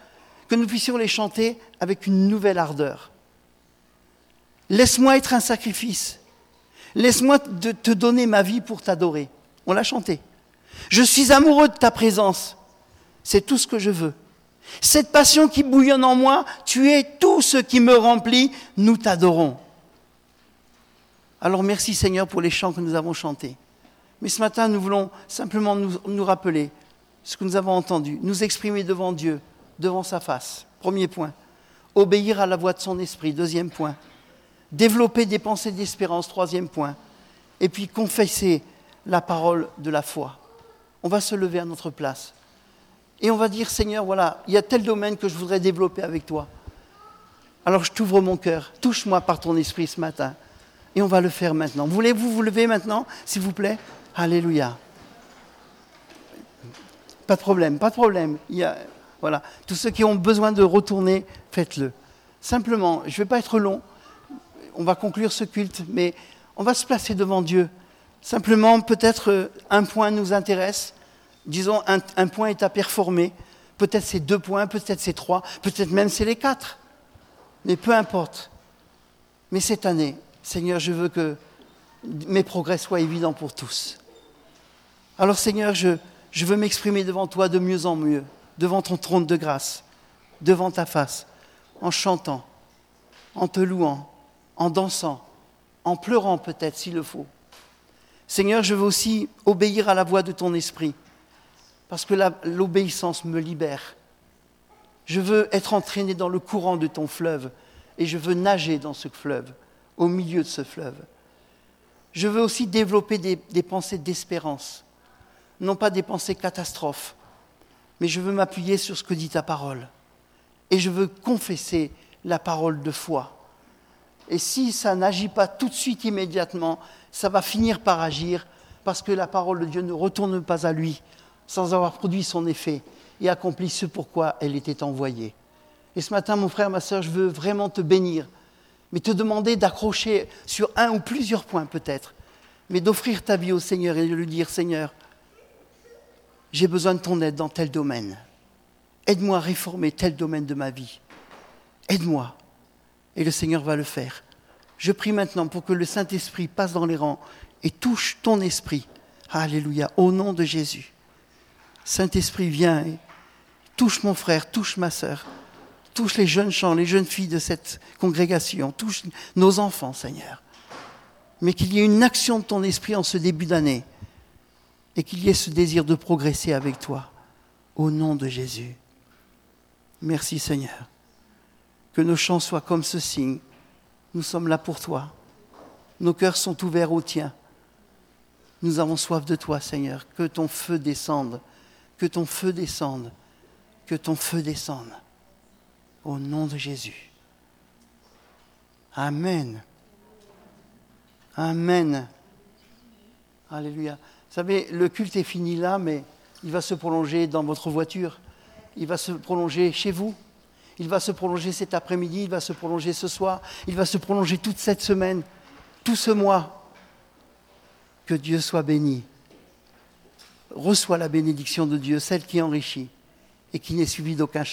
que nous puissions les chanter avec une nouvelle ardeur. Laisse-moi être un sacrifice. Laisse-moi te donner ma vie pour t'adorer. On l'a chanté. Je suis amoureux de ta présence. C'est tout ce que je veux. Cette passion qui bouillonne en moi, tu es tout ce qui me remplit. Nous t'adorons. Alors merci Seigneur pour les chants que nous avons chantés. Mais ce matin, nous voulons simplement nous, nous rappeler ce que nous avons entendu, nous exprimer devant Dieu, devant sa face. Premier point. Obéir à la voix de son esprit. Deuxième point. Développer des pensées d'espérance. Troisième point. Et puis confesser la parole de la foi. On va se lever à notre place. Et on va dire, Seigneur, voilà, il y a tel domaine que je voudrais développer avec toi. Alors je t'ouvre mon cœur. Touche-moi par ton esprit ce matin. Et on va le faire maintenant. Voulez-vous vous lever maintenant, s'il vous plaît? Alléluia. Pas de problème, pas de problème. Voilà. Tous ceux qui ont besoin de retourner, faites-le. Simplement, je ne vais pas être long. On va conclure ce culte, mais on va se placer devant Dieu. Simplement, peut-être euh, un point nous intéresse. Disons, un, point est à performer. Peut-être c'est deux points, peut-être c'est trois, peut-être même c'est les quatre. Mais peu importe. Mais cette année, Seigneur, je veux que mes progrès soient évidents pour tous. Alors Seigneur, je veux m'exprimer devant toi de mieux en mieux, devant ton trône de grâce, devant ta face, en chantant, en te louant, en dansant, en pleurant peut-être s'il le faut. Seigneur, je veux aussi obéir à la voix de ton esprit, parce que l'obéissance me libère. Je veux être entraîné dans le courant de ton fleuve, et je veux nager dans ce fleuve, au milieu de ce fleuve. Je veux aussi développer des, des pensées d'espérance, non pas des pensées catastrophes, mais je veux m'appuyer sur ce que dit ta parole. Et je veux confesser la parole de foi. Et si ça n'agit pas tout de suite immédiatement, ça va finir par agir parce que la parole de Dieu ne retourne pas à lui sans avoir produit son effet et accompli ce pourquoi elle était envoyée. Et ce matin, mon frère, ma sœur, je veux vraiment te bénir, mais te demander d'accrocher sur un ou plusieurs points peut-être, mais d'offrir ta vie au Seigneur et de lui dire, Seigneur, j'ai besoin de ton aide dans tel domaine. Aide-moi à réformer tel domaine de ma vie. Aide-moi. Et le Seigneur va le faire. Je prie maintenant pour que le Saint-Esprit passe dans les rangs et touche ton esprit. Alléluia. Au nom de Jésus. Saint-Esprit, viens et touche mon frère, touche ma sœur, touche les jeunes gens, les jeunes filles de cette congrégation, touche nos enfants, Seigneur. Mais qu'il y ait une action de ton esprit en ce début d'année et qu'il y ait ce désir de progresser avec toi. Au nom de Jésus. Merci Seigneur. Que nos chants soient comme ce signe. Nous sommes là pour toi. Nos cœurs sont ouverts au tien. Nous avons soif de toi, Seigneur. Que ton feu descende. Que ton feu descende. Que ton feu descende. Au nom de Jésus. Amen. Amen. Alléluia. Vous savez, le culte est fini là, mais il va se prolonger dans votre voiture. Il va se prolonger chez vous. Il va se prolonger cet après-midi. Il va se prolonger ce soir. Il va se prolonger toute cette semaine, tout ce mois. Que Dieu soit béni. Reçois la bénédiction de Dieu, celle qui enrichit et qui n'est suivie d'aucun.